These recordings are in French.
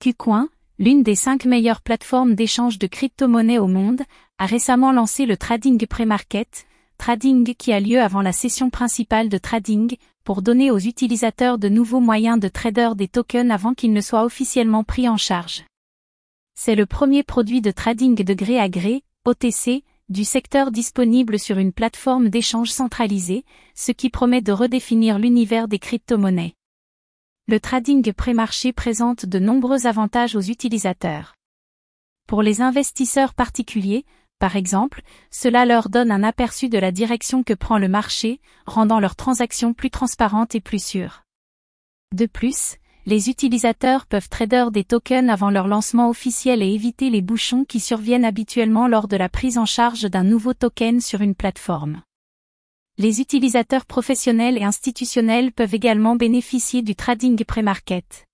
KuCoin, l'une des cinq meilleures plateformes d'échange de crypto-monnaies au monde, a récemment lancé le Trading Pre-Market, trading qui a lieu avant la session principale de trading, pour donner aux utilisateurs de nouveaux moyens de trader des tokens avant qu'ils ne soient officiellement pris en charge. C'est le premier produit de trading de gré à gré, OTC, du secteur disponible sur une plateforme d'échange centralisée, ce qui promet de redéfinir l'univers des crypto-monnaies. Le trading pré-marché présente de nombreux avantages aux utilisateurs. Pour les investisseurs particuliers, par exemple, cela leur donne un aperçu de la direction que prend le marché, rendant leurs transactions plus transparentes et plus sûres. De plus, les utilisateurs peuvent trader des tokens avant leur lancement officiel et éviter les bouchons qui surviennent habituellement lors de la prise en charge d'un nouveau token sur une plateforme. Les utilisateurs professionnels et institutionnels peuvent également bénéficier du trading pré-market.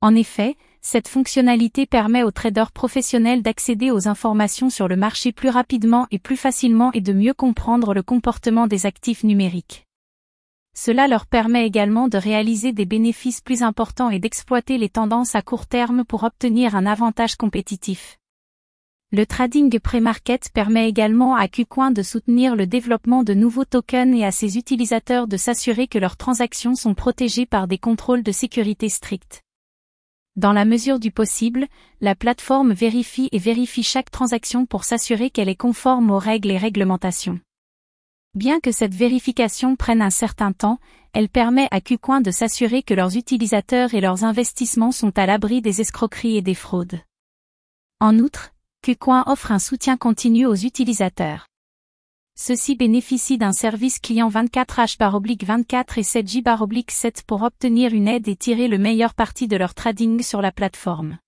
En effet, cette fonctionnalité permet aux traders professionnels d'accéder aux informations sur le marché plus rapidement et plus facilement et de mieux comprendre le comportement des actifs numériques. Cela leur permet également de réaliser des bénéfices plus importants et d'exploiter les tendances à court terme pour obtenir un avantage compétitif. Le trading pré-market permet également à KuCoin de soutenir le développement de nouveaux tokens et à ses utilisateurs de s'assurer que leurs transactions sont protégées par des contrôles de sécurité stricts. Dans la mesure du possible, la plateforme vérifie et vérifie chaque transaction pour s'assurer qu'elle est conforme aux règles et réglementations. Bien que cette vérification prenne un certain temps, elle permet à KuCoin de s'assurer que leurs utilisateurs et leurs investissements sont à l'abri des escroqueries et des fraudes. En outre, KuCoin offre un soutien continu aux utilisateurs. Ceux-ci bénéficient d'un service client 24H/24 et 7J/7 pour obtenir une aide et tirer le meilleur parti de leur trading sur la plateforme.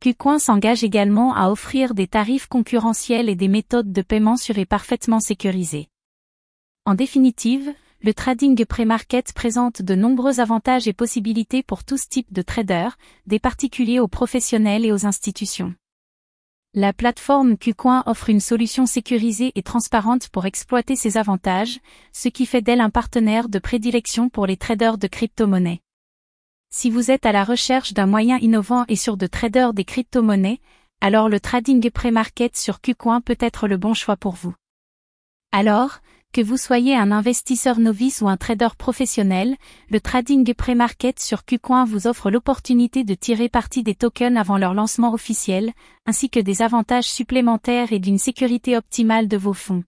KuCoin s'engage également à offrir des tarifs concurrentiels et des méthodes de paiement sûres et parfaitement sécurisées. En définitive, le trading pré-market présente de nombreux avantages et possibilités pour tous types de traders, des particuliers aux professionnels et aux institutions. La plateforme KuCoin offre une solution sécurisée et transparente pour exploiter ses avantages, ce qui fait d'elle un partenaire de prédilection pour les traders de crypto-monnaies. Si vous êtes à la recherche d'un moyen innovant et sûr de trader des crypto-monnaies, alors le trading pré-market sur KuCoin peut être le bon choix pour vous. Alors, que vous soyez un investisseur novice ou un trader professionnel, le trading pré-market sur KuCoin vous offre l'opportunité de tirer parti des tokens avant leur lancement officiel, ainsi que des avantages supplémentaires et d'une sécurité optimale de vos fonds.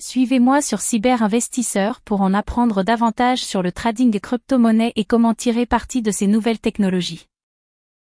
Suivez-moi sur Cyber Investisseur pour en apprendre davantage sur le trading crypto-monnaie et comment tirer parti de ces nouvelles technologies.